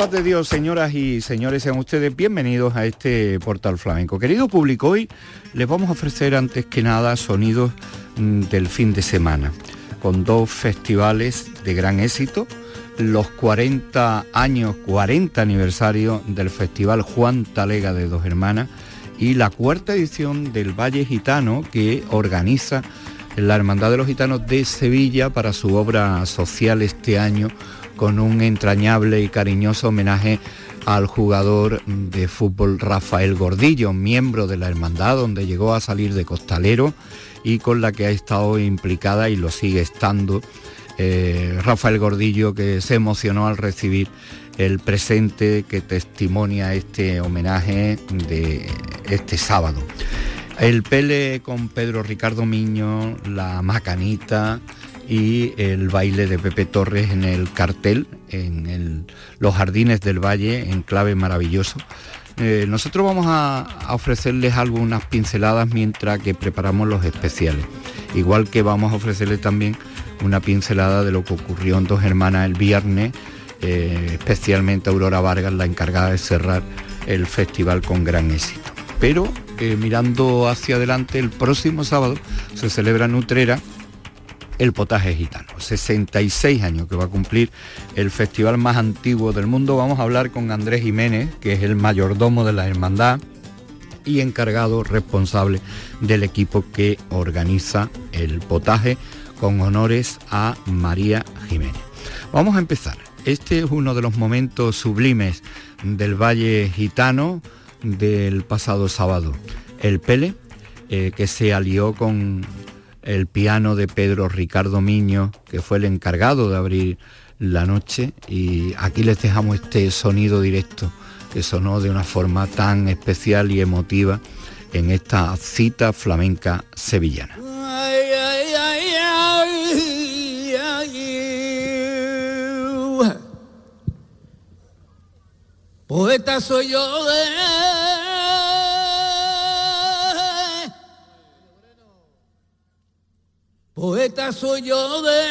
Paz de Dios, señoras y señores, sean ustedes bienvenidos a este portal flamenco. Querido público, hoy les vamos a ofrecer antes que nada sonidos mm, del fin de semana, con dos festivales de gran éxito, los 40 años, 40 aniversario del Festival Juan Talega de Dos Hermanas y la cuarta edición del Valle Gitano que organiza la Hermandad de los Gitanos de Sevilla para su obra social este año con un entrañable y cariñoso homenaje al jugador de fútbol Rafael Gordillo, miembro de la hermandad donde llegó a salir de costalero y con la que ha estado implicada y lo sigue estando eh, Rafael Gordillo que se emocionó al recibir el presente que testimonia este homenaje de este sábado. El Pele con Pedro Ricardo Miño, la Macanita, y el baile de Pepe Torres en el cartel, en los jardines del valle, en clave maravilloso. Eh, nosotros vamos a, ofrecerles algunas pinceladas mientras que preparamos los especiales. Igual que vamos a ofrecerles también una pincelada de lo que ocurrió en Dos Hermanas el viernes, eh, especialmente Aurora Vargas, la encargada de cerrar el festival con gran éxito. Pero eh, mirando hacia adelante, el próximo sábado se celebra en Utrera el potaje gitano. 66 años que va a cumplir el festival más antiguo del mundo. Vamos a hablar con Andrés Jiménez, que es el mayordomo de la hermandad y encargado responsable del equipo que organiza el potaje con honores a María Jiménez. Vamos a empezar. Este es uno de los momentos sublimes del Valle Gitano del pasado sábado. El Pele, eh, que se alió con el piano de Pedro Ricardo Miño, que fue el encargado de abrir la noche, y aquí les dejamos este sonido directo que sonó de una forma tan especial y emotiva en esta cita flamenca sevillana. Poeta soy yo de Poeta soy yo de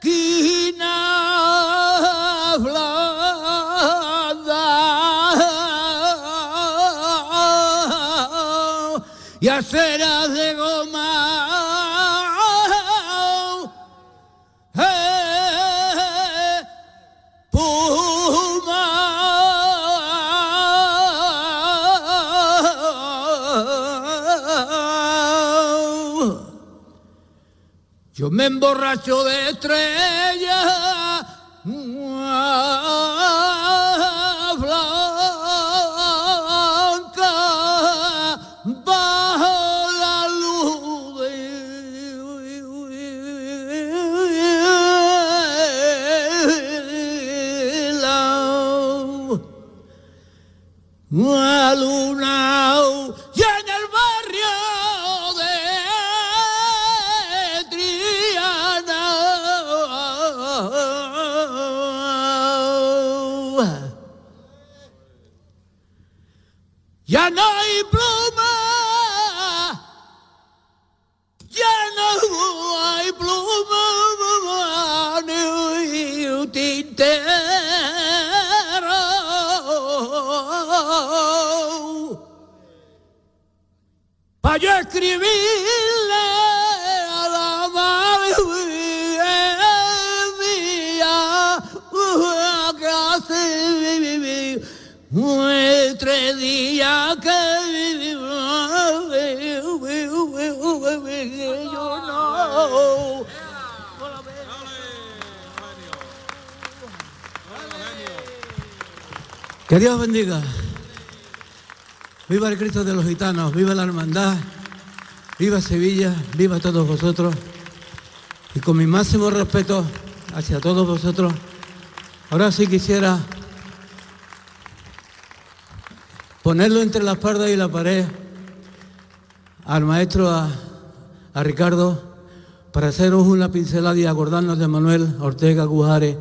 quina blanda. Y aceras Yo me emborracho de estrellas blanca bajo la luz de la luna. No hay pluma, ya no hay pluma, ni tintero. Para yo escribirle tres días que yo no. Que Dios bendiga. Viva el Cristo de los gitanos, viva la hermandad Viva Sevilla, viva todos vosotros. Y con mi máximo respeto hacia todos vosotros, ahora sí quisiera ponerlo entre la espalda y la pared al maestro, a, a Ricardo, para haceros una pincelada y acordarnos de Manuel Ortega Gujares,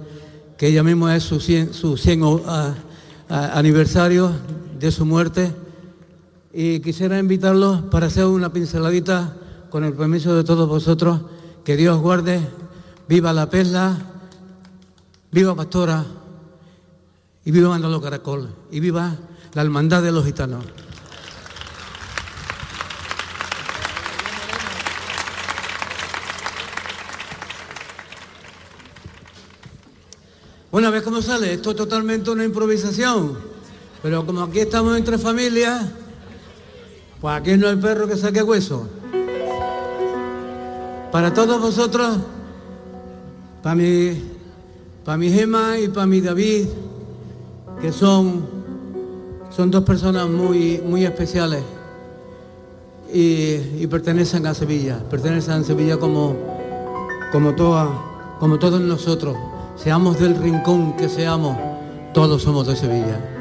que ella misma es su 100, su 100 a- a- aniversario de su muerte. Y quisiera invitarlos para hacer una pinceladita con el permiso de todos vosotros. Que Dios guarde, viva la perla, viva Pastora y viva Manolo Caracol y viva la hermandad de los gitanos. Una vez como sale, esto es totalmente una improvisación, pero como aquí estamos entre familias, pues aquí no hay perro que saque hueso. Para todos vosotros, para mi, para mi Gema y para mi David, que son, son dos personas muy, muy especiales y, pertenecen a Sevilla, pertenecen a Sevilla como, como, como todos nosotros, seamos del rincón que seamos, todos somos de Sevilla.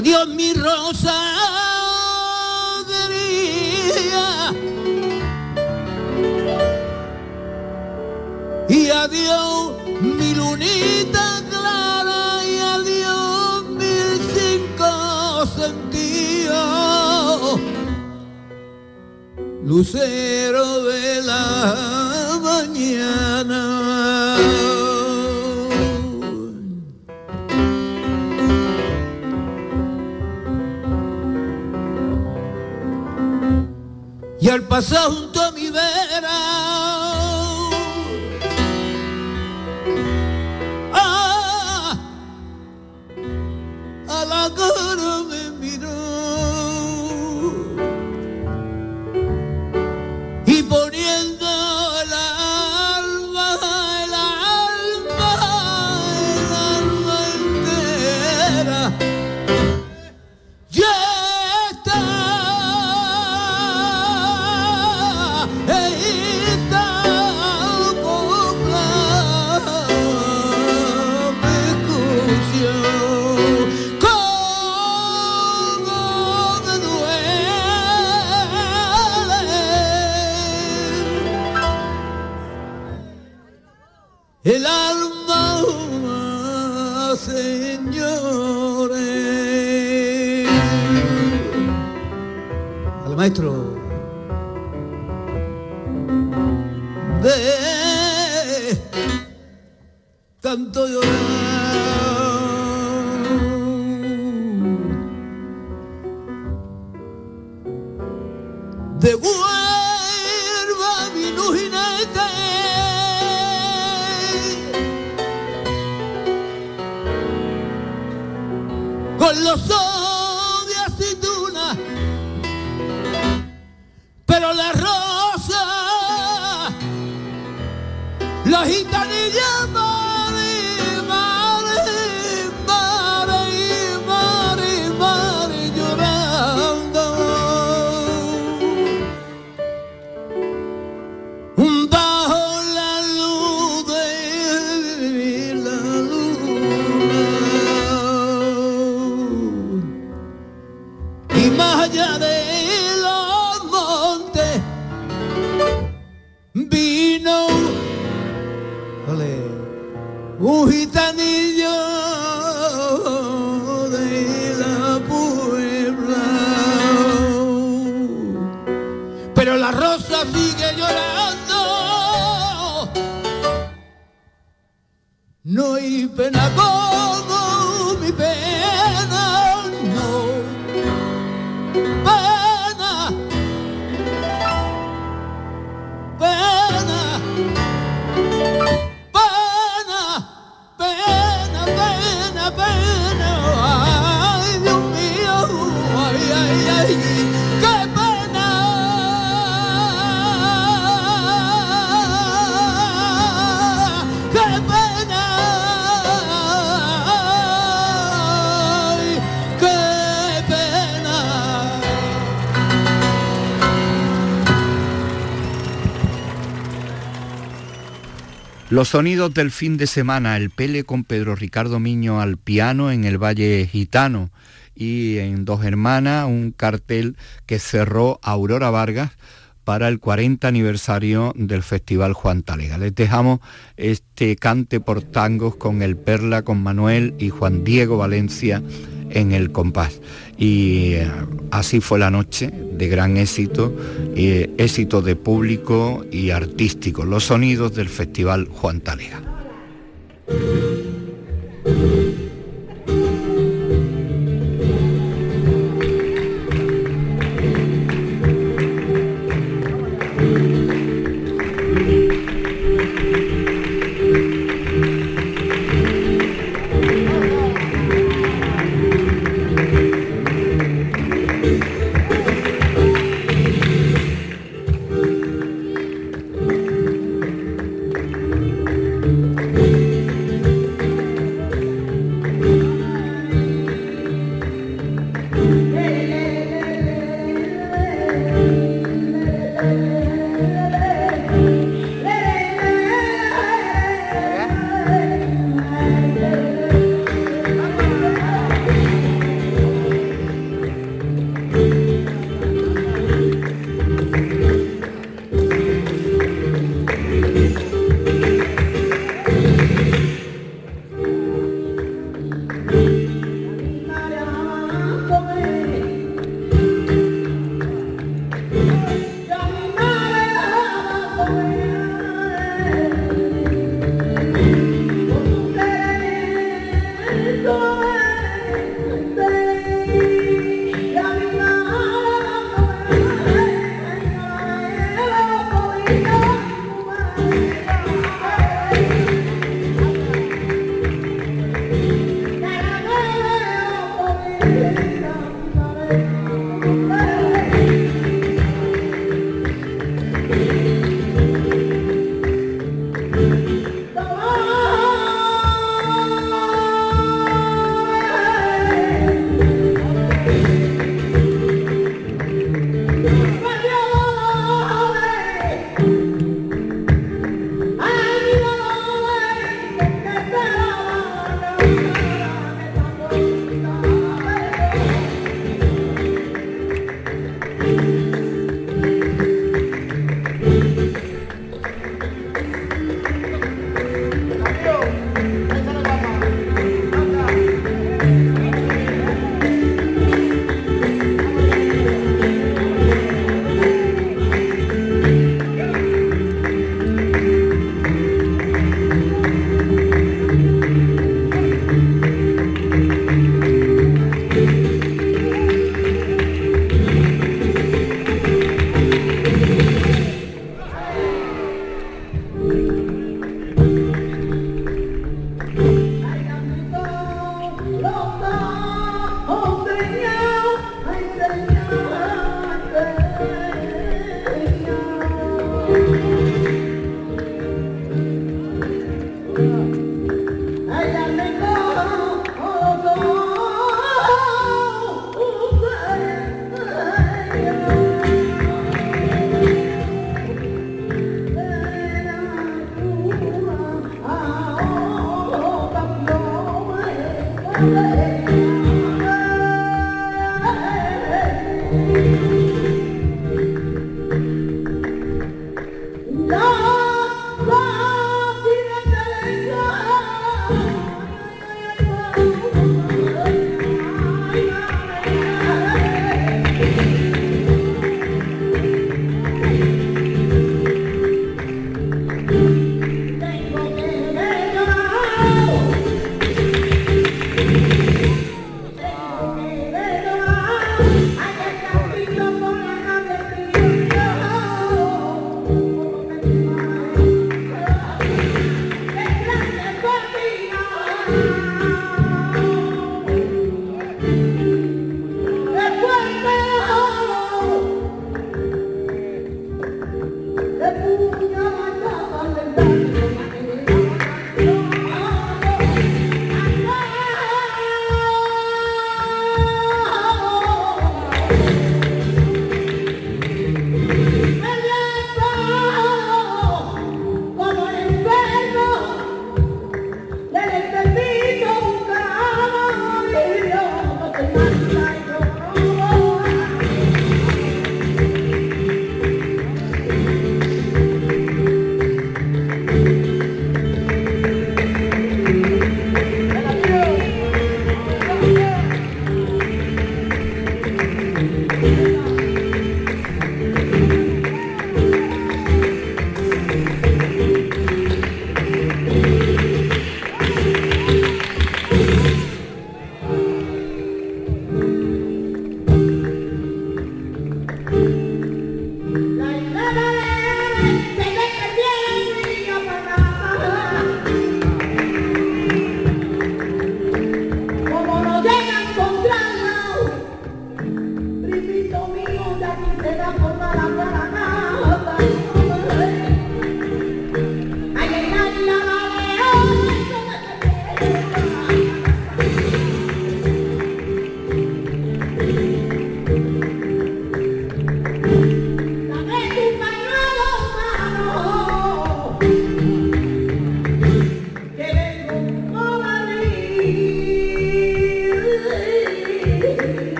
Y adiós y la Los sonidos del fin de semana, el Pele con Pedro Ricardo Miño al piano en el Valle Gitano y en Dos Hermanas un cartel que cerró Aurora Vargas para el 40 aniversario del Festival Juan Talega. Les dejamos este cante por tangos con el Perla, con Manuel y Juan Diego Valencia en el compás. Y eh, así fue la noche de gran éxito, eh, éxito de público y artístico, los sonidos del Festival Juan Talega.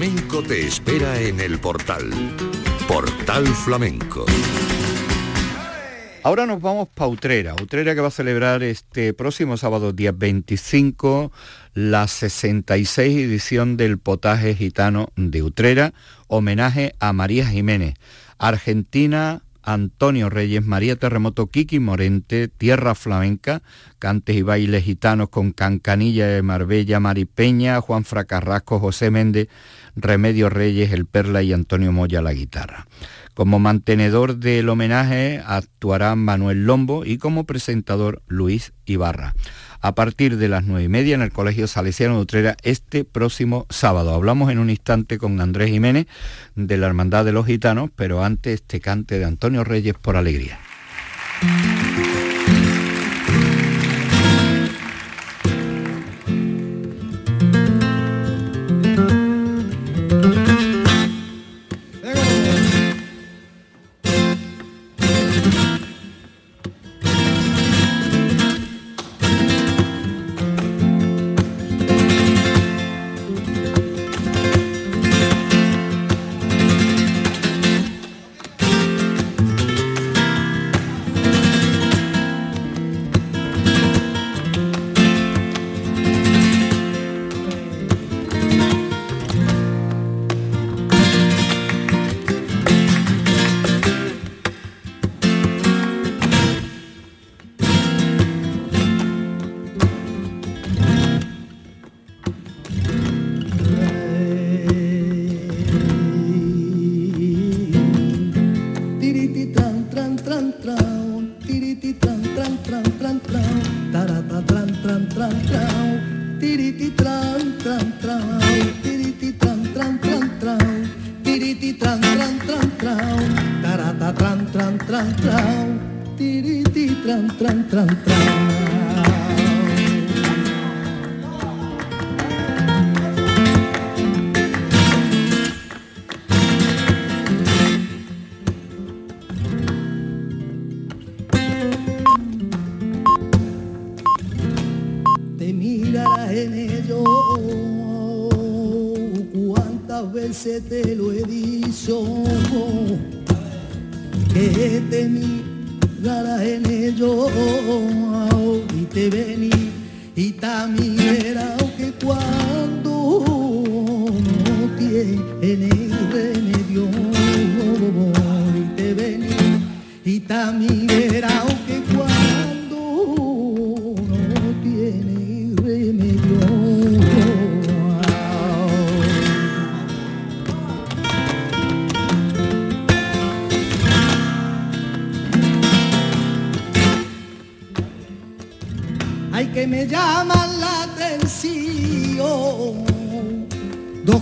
Flamenco te espera en el portal. Portal Flamenco. Ahora nos vamos para Utrera, Utrera que va a celebrar este próximo sábado día 25 la 66 edición del potaje gitano de Utrera, homenaje a María Jiménez, Argentina, Antonio Reyes, María Terremoto, Kiki Morente, Tierra Flamenca, cantes y bailes gitanos con Cancanilla de Marbella, Maripeña, Juan Fracarrasco, José Méndez, Remedio Reyes, El Perla y Antonio Moya la guitarra. Como mantenedor del homenaje actuará Manuel Lombo y como presentador Luis Ibarra a partir de las nueve y media en el Colegio Salesiano de Utrera este próximo sábado. Hablamos en un instante con Andrés Jiménez de la Hermandad de los Gitanos, pero antes este cante de Antonio Reyes por alegría.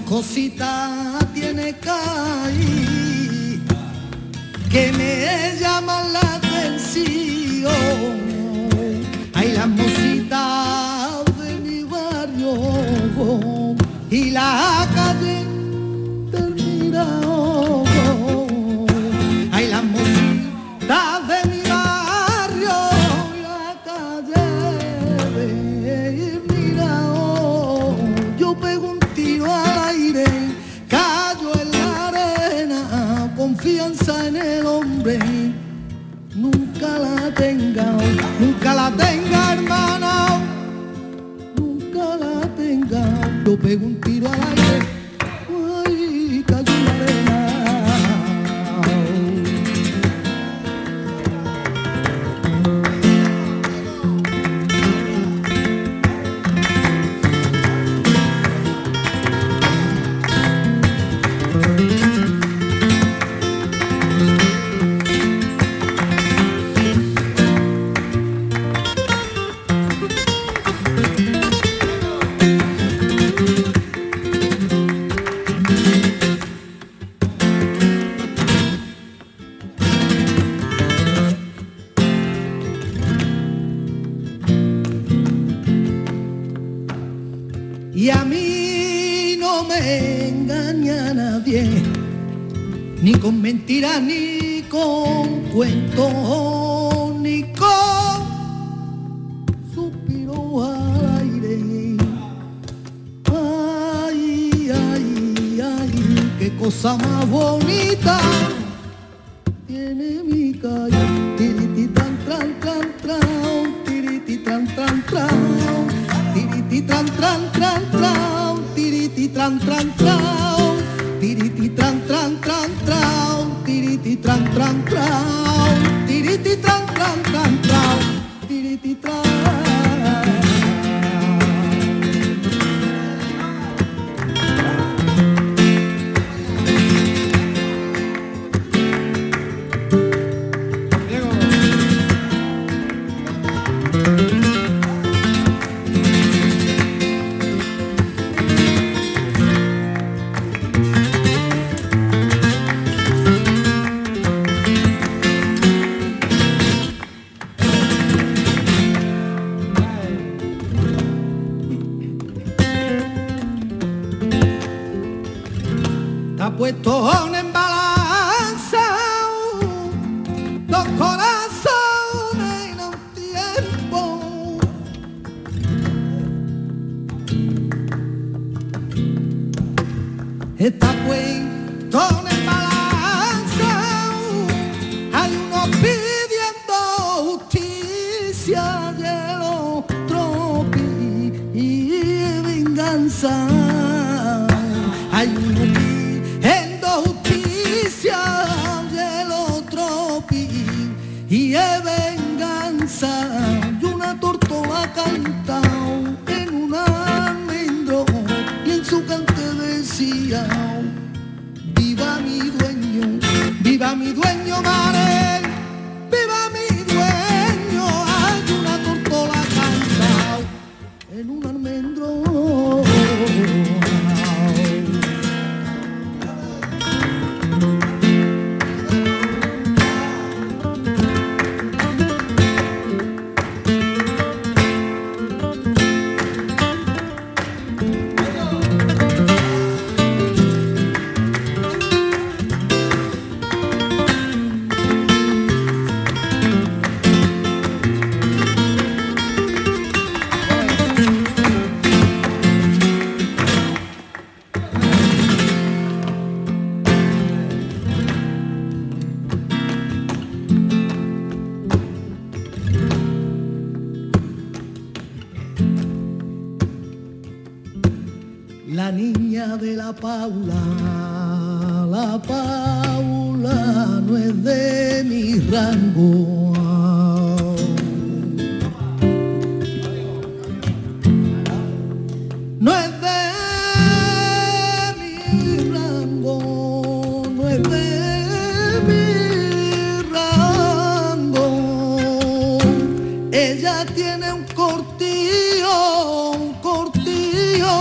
cosita tiene caída que me llama la perguntei. y a mí no me engaña nadie, ni con mentiras, ni con cuentos, ni con suspiro al aire. Ay, ay, ay, qué cosa más bonita tiene tran tran trao, tiriti tran tran tran trao, tiriti tran tran trao, tiriti tran venganza. Hay Paula, la Paula no es de mi rango. No es de mi rango, no es de mi rango. Ella tiene un cortillo, un cortillo,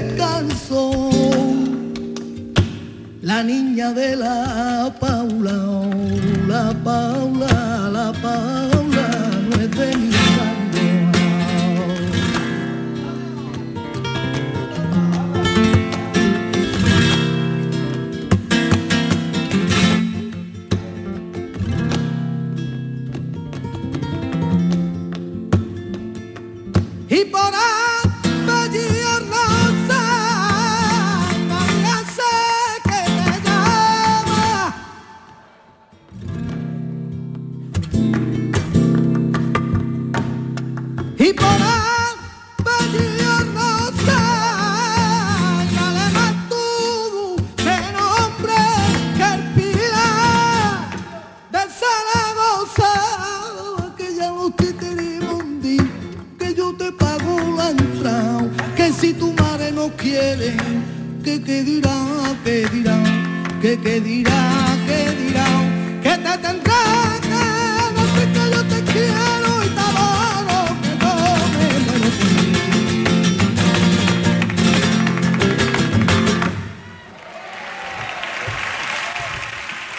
descanso. La niña de la Paula, oh, la Paula, la Paula, no es de mi qué dirá, que dirá, que qué dirá,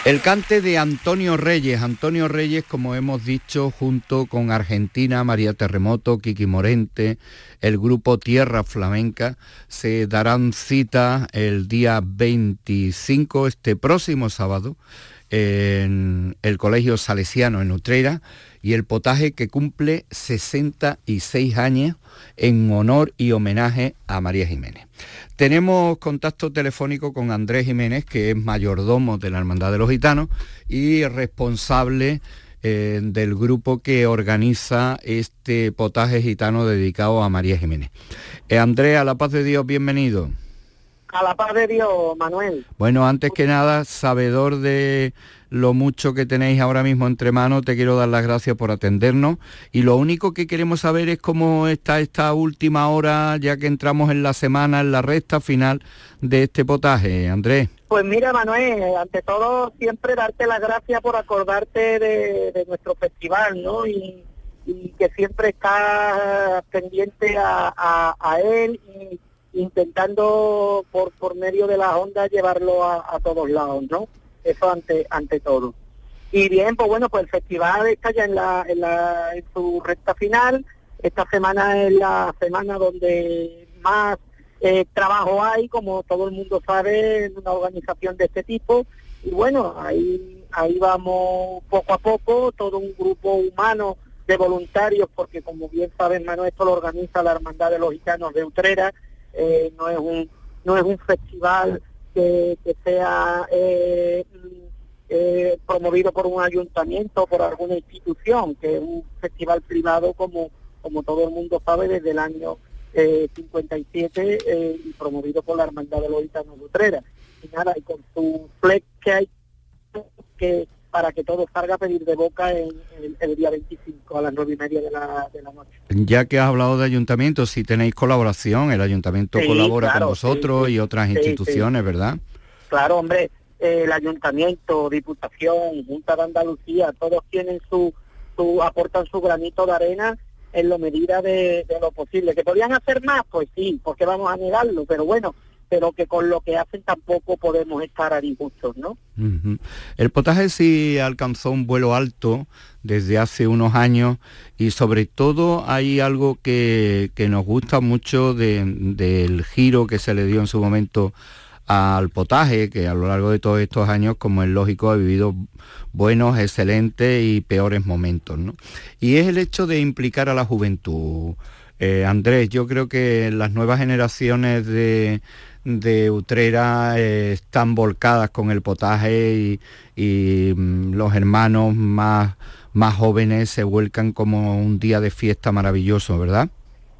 El cante de Antonio Reyes. Antonio Reyes, como hemos dicho, junto con Argentina, María Terremoto, Kiki Morente, el grupo Tierra Flamenca, se darán cita el día 25, este próximo sábado, en el Colegio Salesiano en Utrera y el potaje que cumple 66 años en honor y homenaje a María Jiménez. Tenemos contacto telefónico con Andrés Jiménez, que es mayordomo de la Hermandad de los Gitanos y responsable eh, del grupo que organiza este potaje gitano dedicado a María Jiménez. Eh, Andrés, a la paz de Dios, bienvenido. A la paz de Dios, Manuel. Bueno, antes que nada, sabedor de lo mucho que tenéis ahora mismo entre manos, te quiero dar las gracias por atendernos y lo único que queremos saber es cómo está esta última hora, ya que entramos en la semana, en la recta final de este potaje, Andrés. Pues mira, Manuel, ante todo siempre darte las gracias por acordarte de, de nuestro festival, ¿no? Y, y que siempre estás pendiente a, a- a él y intentando por, por medio de las ondas llevarlo a, a todos lados, ¿no? Eso ante, ante todo. Y bien, pues bueno, pues el festival está ya en, la, en, la, en su recta final. Esta semana es la semana donde más eh, trabajo hay, como todo el mundo sabe, en una organización de este tipo. Y bueno, ahí, ahí vamos poco a poco, todo un grupo humano de voluntarios, porque como bien saben, Manuel, esto lo organiza la Hermandad de los Gitanos de Utrera, eh, no es un no es un festival que, que sea eh, eh, promovido por un ayuntamiento o por alguna institución, que es un festival privado como, como todo el mundo sabe desde el año eh, 57 eh, y promovido por la Hermandad de los Gitanos de Utrera. Y nada, y con su flex que hay que para que todo salga a pedir de boca en, el, el día 25 a las nueve y media de la, de la noche. Ya que has hablado de ayuntamientos, si tenéis colaboración, el ayuntamiento Sí, colabora claro, con vosotros sí, y otras Sí, instituciones, ¿verdad? Claro, hombre, el ayuntamiento, diputación, Junta de Andalucía, todos tienen su, su aportan su granito de arena en la medida de, de lo posible. ¿Que podían hacer más? Pues sí, porque vamos a negarlo, pero bueno, pero que con lo que hacen tampoco podemos estar a disgustos, ¿no? El potaje sí alcanzó un vuelo alto desde hace unos años y sobre todo hay algo que, que nos gusta mucho de- del giro que se le dio en su momento al potaje, que a lo largo de todos estos años, como es lógico, ha vivido buenos, excelentes y peores momentos. ¿no? Y es el hecho de implicar a la juventud. Eh, Andrés, yo creo que las nuevas generaciones de, de Utrera eh, están volcadas con el potaje y, mm, los hermanos más, más jóvenes se vuelcan como un día de fiesta maravilloso, ¿verdad?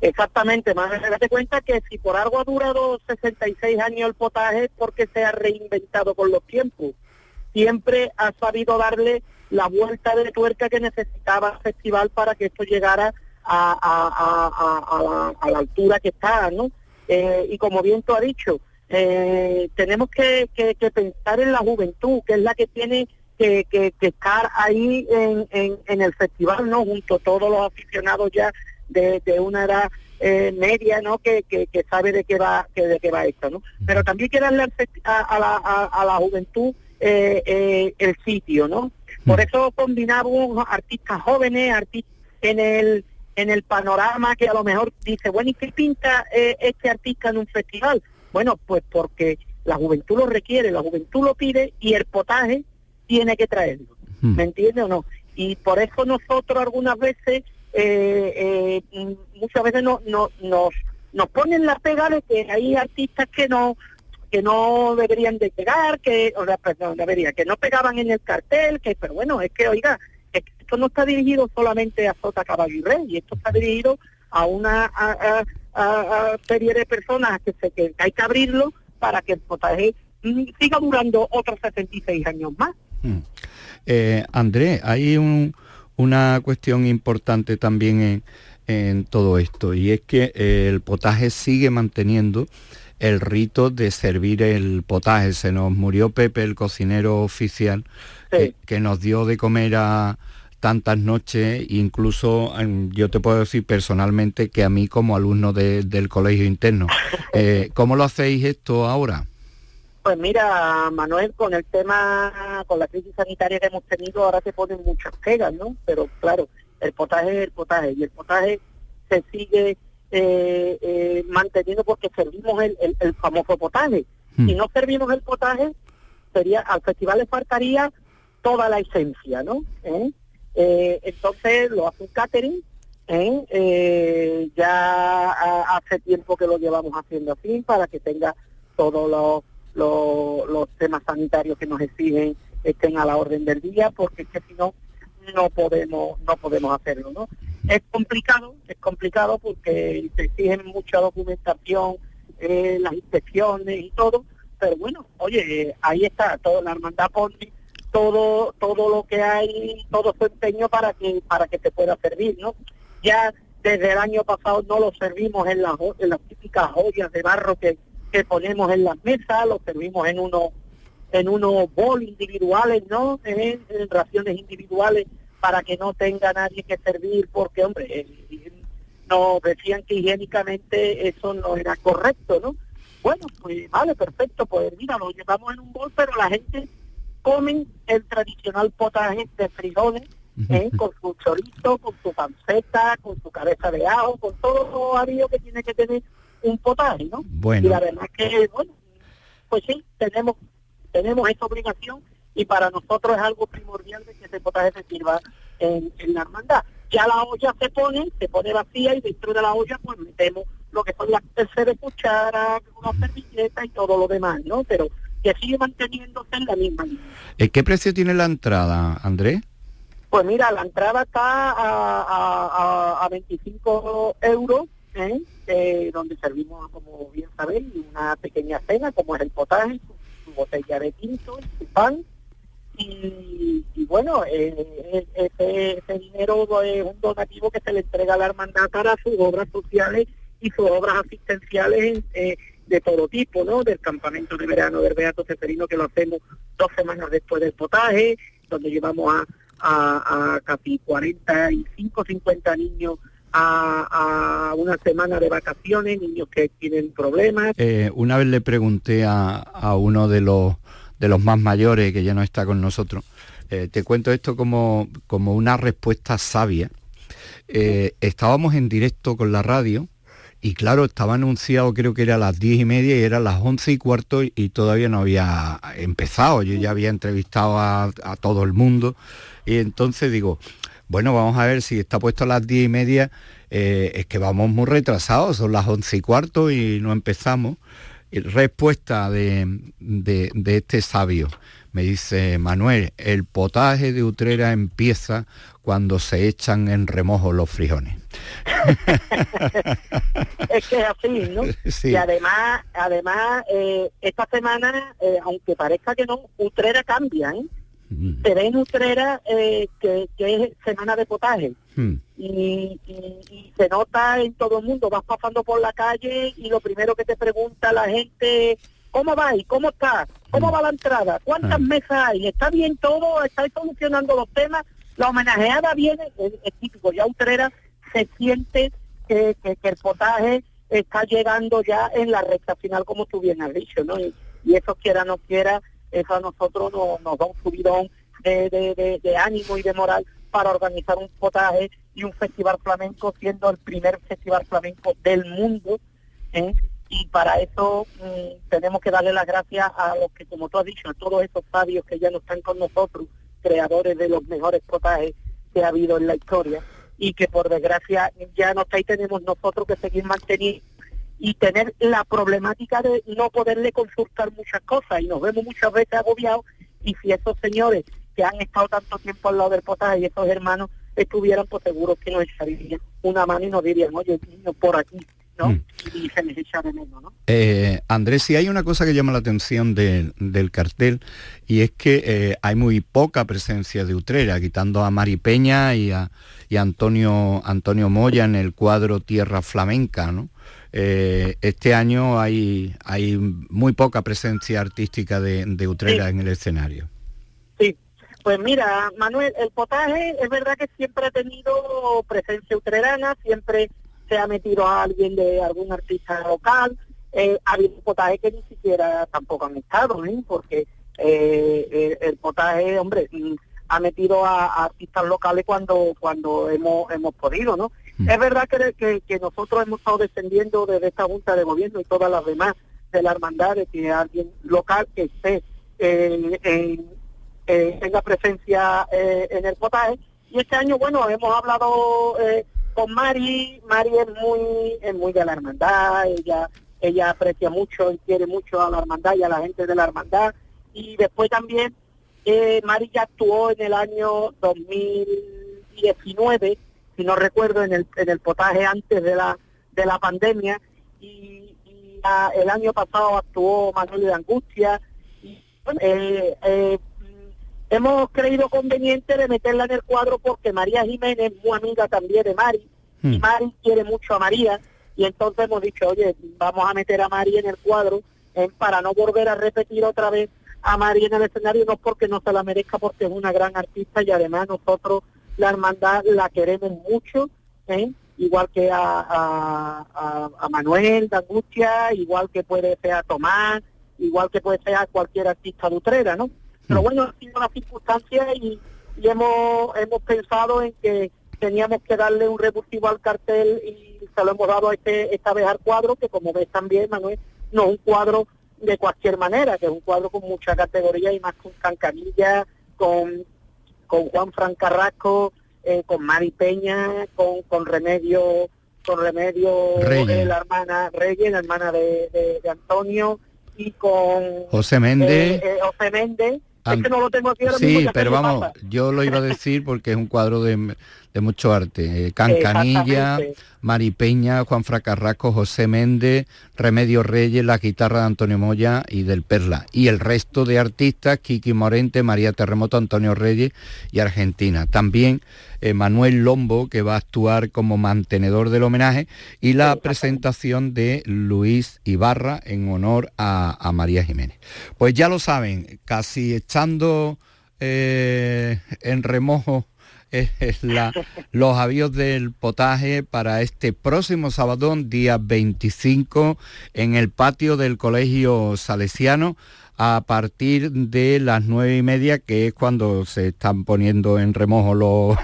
Exactamente, más date cuenta que si por algo ha durado 66 años el potaje es porque se ha reinventado con los tiempos. Siempre ha sabido darle la vuelta de tuerca que necesitaba el festival para que esto llegara a, la, a la altura que está, ¿no? Eh, y como bien tú has dicho, eh, tenemos que, que- que pensar en la juventud, que es la que tiene que, que- estar ahí en, en- en el festival, ¿no? Junto a todos los aficionados ya de, de una edad eh, media, ¿no? Que, sabe de qué va que de qué va esto, ¿no? Pero también que darle a, a la, a, a la juventud eh, eh, el sitio, ¿no? Por eso combinamos artistas jóvenes, artistas en el en el panorama que a lo mejor dice, bueno, ¿y qué pinta eh, este artista en un festival? Bueno, pues porque la juventud lo requiere, la juventud lo pide y el potaje tiene que traerlo. ¿Me entiende o no? Y por eso nosotros algunas veces, eh, eh, mm, muchas veces no, no- nos, nos ponen la pega de que hay artistas que no que no deberían de pegar, que, o sea, perdón, debería, que no pegaban en el cartel, que, pero bueno, es que, oiga, esto no está dirigido solamente a Sota Caballo y Rey, esto está dirigido a una a, a- a- a serie de personas que, se, que hay que abrirlo para que el potaje mm, siga durando otros 66 años más. Mm. Eh, Andrés, hay un- una cuestión importante también en, en todo esto y es que eh, el potaje sigue manteniendo el rito de servir el potaje. Se nos murió Pepe, el cocinero oficial, que, que nos dio de comer a tantas noches, incluso em, yo te puedo decir personalmente que a mí como alumno de- del colegio interno. Eh, ¿Cómo lo hacéis esto ahora? Pues mira, Manuel, con el tema, con la crisis sanitaria que hemos tenido, ahora se ponen muchas pegas, ¿no? Pero claro, el potaje es el potaje y el potaje se sigue eh, eh, manteniendo porque servimos el, el- el famoso potaje. Hmm. Si no servimos el potaje, sería al festival le faltaría toda la esencia, ¿no? ¿Eh? Eh, entonces lo hace un catering, ¿eh? Eh, ya ha- hace tiempo que lo llevamos haciendo así para que tenga todos los, los, temas sanitarios que nos exigen estén a la orden del día, porque es que si no no podemos no podemos hacerlo, ¿no? Es complicado, es complicado porque se exigen mucha documentación, eh, las inspecciones y todo, pero bueno, oye, eh, ahí está, toda la hermandad pone todo todo lo que hay, todo su empeño para que para que te pueda servir, ¿no? Ya desde el año pasado no lo servimos en las en las típicas joyas de barro que, que ponemos en las mesas, lo servimos en unos en unos bol individuales, ¿no? En, en raciones individuales para que no tenga nadie que servir, porque, hombre, eh, nos decían que higiénicamente eso no era correcto, ¿no? Bueno, pues vale, perfecto, pues mira, lo llevamos en un bol, pero la gente come el tradicional potaje de frijoles, ¿eh? con su chorizo, con su panceta, con su cabeza de ajo, con todo lo habido que tiene que tener un potaje, ¿no? Bueno. Y la verdad que, bueno, pues sí, tenemos, tenemos esa obligación y para nosotros es algo primordial de que ese potaje se sirva en, en la hermandad. Ya la olla se pone, se pone vacía y dentro de la olla pues metemos lo que son las terceras cucharas, una servilleta y todo lo demás, ¿no? Pero que sigue manteniéndose en la misma línea. ¿Qué precio tiene la entrada, Andrés? Pues mira, la entrada está a, a, a, a 25 euros, ¿eh? Eh, donde servimos, como bien sabéis, una pequeña cena, como es el potaje, su, botella de tinto, su pan. Y, y bueno, eh, ese, ese dinero es un donativo que se le entrega a la hermandad para sus obras sociales y sus obras asistenciales de todo tipo, ¿no? Del campamento de verano del Beato Ceferino que lo hacemos dos semanas después del potaje, donde llevamos a, a, a casi 45, 50 niños a, una semana de vacaciones, niños que tienen problemas. Eh, una vez le pregunté a, a, uno de los de los más mayores que ya no está con nosotros, eh, te cuento esto como, como una respuesta sabia. Eh, estábamos en directo con la radio y claro, estaba anunciado creo que era a las diez y media y era las once y cuarto y todavía no había empezado. Yo ya había entrevistado a, todo el mundo y entonces digo, bueno, vamos a ver si está puesto a las diez y media, eh, es que vamos muy retrasados, son las once y cuarto y no empezamos. Respuesta de, de este sabio, me dice Manuel, el potaje de Utrera empieza cuando se echan en remojo los frijoles. es que es así, ¿no? Sí. Y además, además eh, esta semana, eh, aunque parezca que no, Utrera cambia, ¿eh? Mm. Se ve en Utrera eh, que, que es semana de potaje. Mm. Y, y- y se nota en todo el mundo, vas pasando por la calle y lo primero que te pregunta la gente, ¿cómo vais? ¿Cómo está? ¿Cómo va la entrada? ¿Cuántas Mm. mesas hay? ¿Está bien todo? ¿Estáis solucionando los temas? La homenajeada viene, es, es típico, ya Utrera se siente que, que- que el potaje está llegando ya en la recta final, como tú bien has dicho, ¿no? Y, y eso quiera no quiera, eso a nosotros nos, nos da un subidón de, de- de- de ánimo y de moral para organizar un potaje y un festival flamenco, siendo el primer festival flamenco del mundo. ¿eh? Y para eso mm, tenemos que darle las gracias a los que, como tú has dicho, a todos esos sabios que ya no están con nosotros, creadores de los mejores potajes que ha habido en la historia y que por desgracia ya no está y tenemos nosotros que seguir manteniendo y tener la problemática de no poderle consultar muchas cosas y nos vemos muchas veces agobiados y si esos señores que han estado tanto tiempo al lado del potaje y esos hermanos estuvieran pues seguro que nos echarían una mano y nos dirían oye niño por aquí ¿no? Mm. y se les echa de menos ¿no? Eh, Andrés, si hay una cosa que llama la atención del- del cartel y es que eh, hay muy poca presencia de Utrera, quitando a Mari Peña y a, y a Antonio, Antonio Moya en el cuadro Tierra Flamenca, ¿no? Eh, este año hay, hay muy poca presencia artística de, de Utrera Sí. en el escenario. Sí, pues mira, Manuel, el potaje es verdad que siempre ha tenido presencia utrerana, siempre se ha metido a alguien de algún artista local, eh, ha habido potaje que ni siquiera tampoco han estado, ¿eh? porque eh, el potaje, hombre, mm, ha metido a, a artistas locales cuando cuando hemos hemos podido, ¿no? Mm. Es verdad que, que, que nosotros hemos estado defendiendo desde esta Junta de Gobierno y todas las demás de la hermandad de que alguien local que esté eh, en, eh, tenga presencia eh, en el potaje. Y este año, bueno, hemos hablado eh, con Mari, Mari es muy, es muy de la hermandad, ella, ella aprecia mucho y quiere mucho a la hermandad y a la gente de la hermandad. Y después también, eh, Mari ya actuó en el año 2019, si no recuerdo, en el, en el potaje antes de la, de la pandemia, y, el año pasado actuó Manuel de Angustia, eh, eh, hemos creído conveniente de meterla en el cuadro porque María Jiménez es muy amiga también de Mari y Mm. Mari quiere mucho a María y entonces hemos dicho, oye, vamos a meter a Mari en el cuadro eh, para no volver a repetir otra vez a Mari en el escenario, no porque no se la merezca, porque es una gran artista y además nosotros la hermandad la queremos mucho, ¿eh? igual que a, a, a- a Manuel igual que puede ser a Tomás, igual que puede ser a cualquier artista de Utrera, ¿no? Pero Mm. bueno, ha sido una circunstancia y, y hemos, hemos pensado en que teníamos que darle un revulsivo al cartel y se lo hemos dado este, esta vez al cuadro, que como ves también, Manuel, no es un cuadro de cualquier manera, que es un cuadro con mucha categoría y más con Cancanilla, con, con Juan Fran Carrasco, eh, con Mari Peña, con, con Remedio, con Remedio, Reyes. eh, la hermana Reyes, la hermana de, de- de Antonio, y con José Méndez. eh, eh, José Méndez. Am- es que no lo tengo aquí ahora mismo, Sí, pero vamos, pasa. yo lo iba a decir porque es un cuadro de, de mucho arte. Eh, Cancanilla. Mari Peña, Juan Fracarrasco, José Méndez, Remedio Reyes, la guitarra de Antonio Moya y del Perla. Y el resto de artistas, Kiki Morente, María Terremoto, Antonio Reyes y Argentina. También eh, Manuel Lombo, que va a actuar como mantenedor del homenaje, y la presentación de Luis Ibarra en honor a, a María Jiménez. Pues ya lo saben, casi echando eh, en remojo eh, la- los avíos del potaje para este próximo sábado, día 25, en el patio del Colegio Salesiano a partir de las nueve y media, que es cuando se están poniendo en remojo los,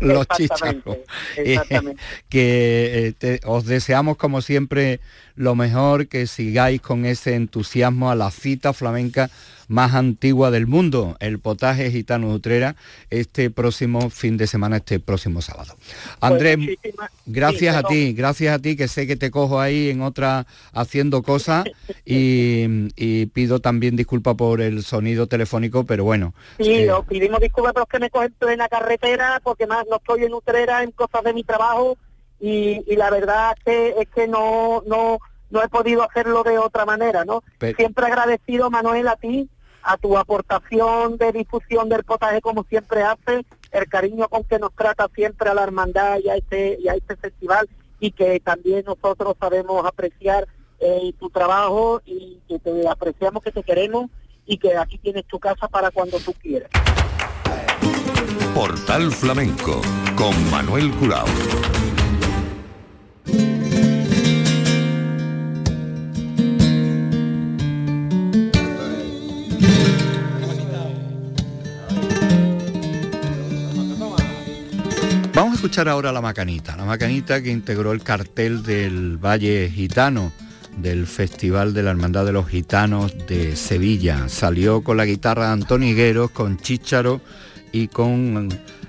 los chicharros. Exactamente, exactamente. que eh, te- os deseamos como siempre lo mejor, que sigáis con ese entusiasmo a la cita flamenca más antigua del mundo, el potaje gitano de Utrera, este próximo fin de semana, este próximo sábado. Andrés, Pues muchísimas- gracias sí, a ti, gracias a ti, que sé que te cojo ahí en otra haciendo cosas y, y pido también disculpas por el sonido telefónico, pero bueno. Sí, eh, os pedimos disculpas pero es que me cogen en plena carretera porque más no estoy en Utrera en cosas de mi trabajo y, y la verdad es que, es que no, no, no he podido hacerlo de otra manera, ¿no? Pero- Siempre agradecido, Manuel, a ti, a tu aportación de difusión del potaje como siempre hace, el cariño con que nos trata siempre a la hermandad y a este, y a este festival y que también nosotros sabemos apreciar eh, tu trabajo y que te apreciamos, que te queremos y que aquí tienes tu casa para cuando tú quieras. Portal Flamenco con Manuel Curao. Vamos a escuchar ahora la macanita, la macanita que integró el cartel del Valle Gitano del Festival de la Hermandad de los Gitanos de Sevilla. Salió con la guitarra de Antonio Higueros, con Chícharo y con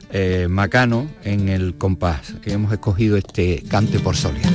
eh, Macano en el compás. Que hemos escogido este cante por Solia.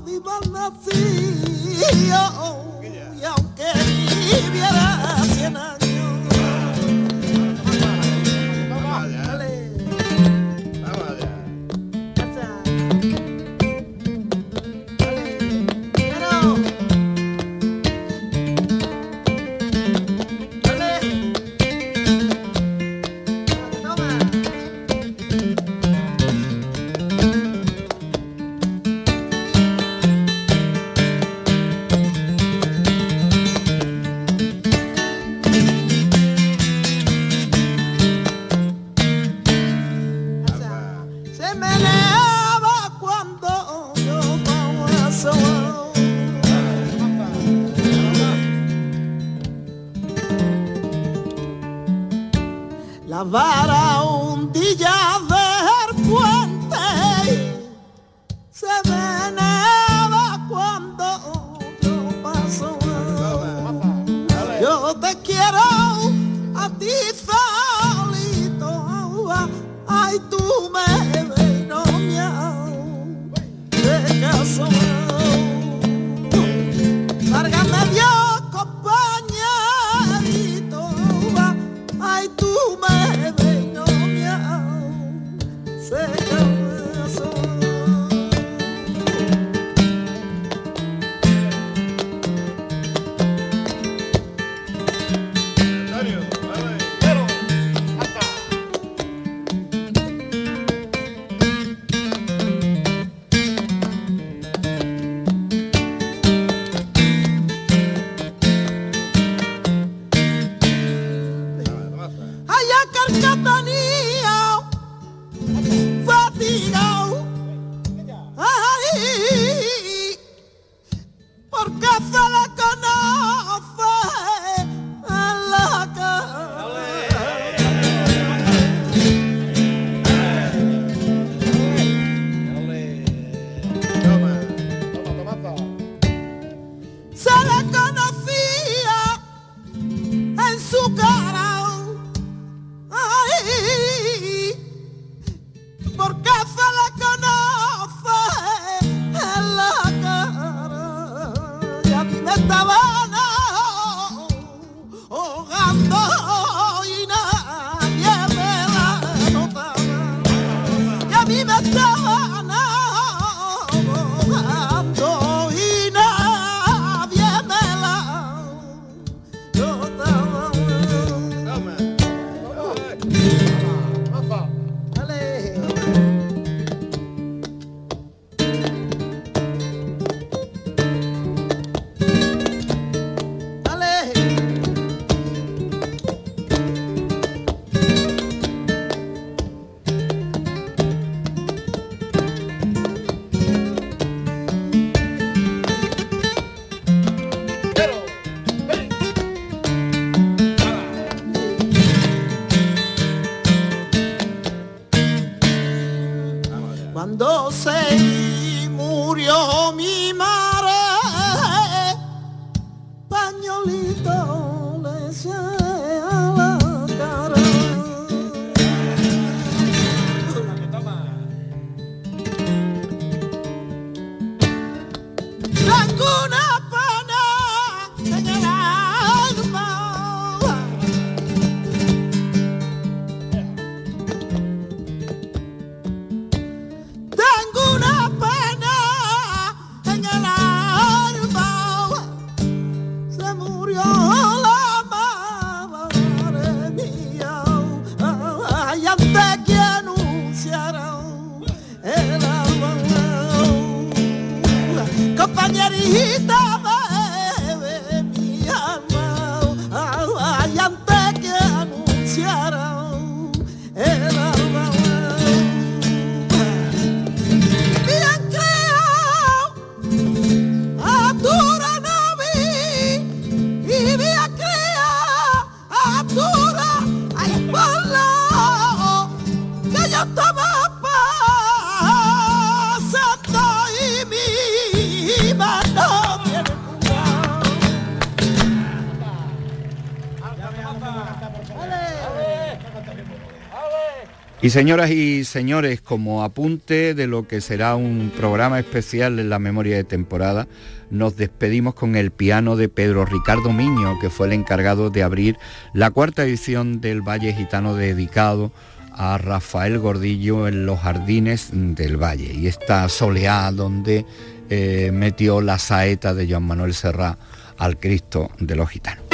Diva nacido y aunque viviera cien años. Cuando se murió mi madre, pañolito Y señoras y señores, como apunte de lo que será un programa especial en la memoria de temporada, nos despedimos con el piano de Pedro Ricardo Miño, que fue el encargado de abrir la cuarta edición del Valle Gitano dedicado a Rafael Gordillo en los jardines del Valle. Y esta soleá donde eh, metió la saeta de Joan Manuel Serrat al Cristo de los Gitanos.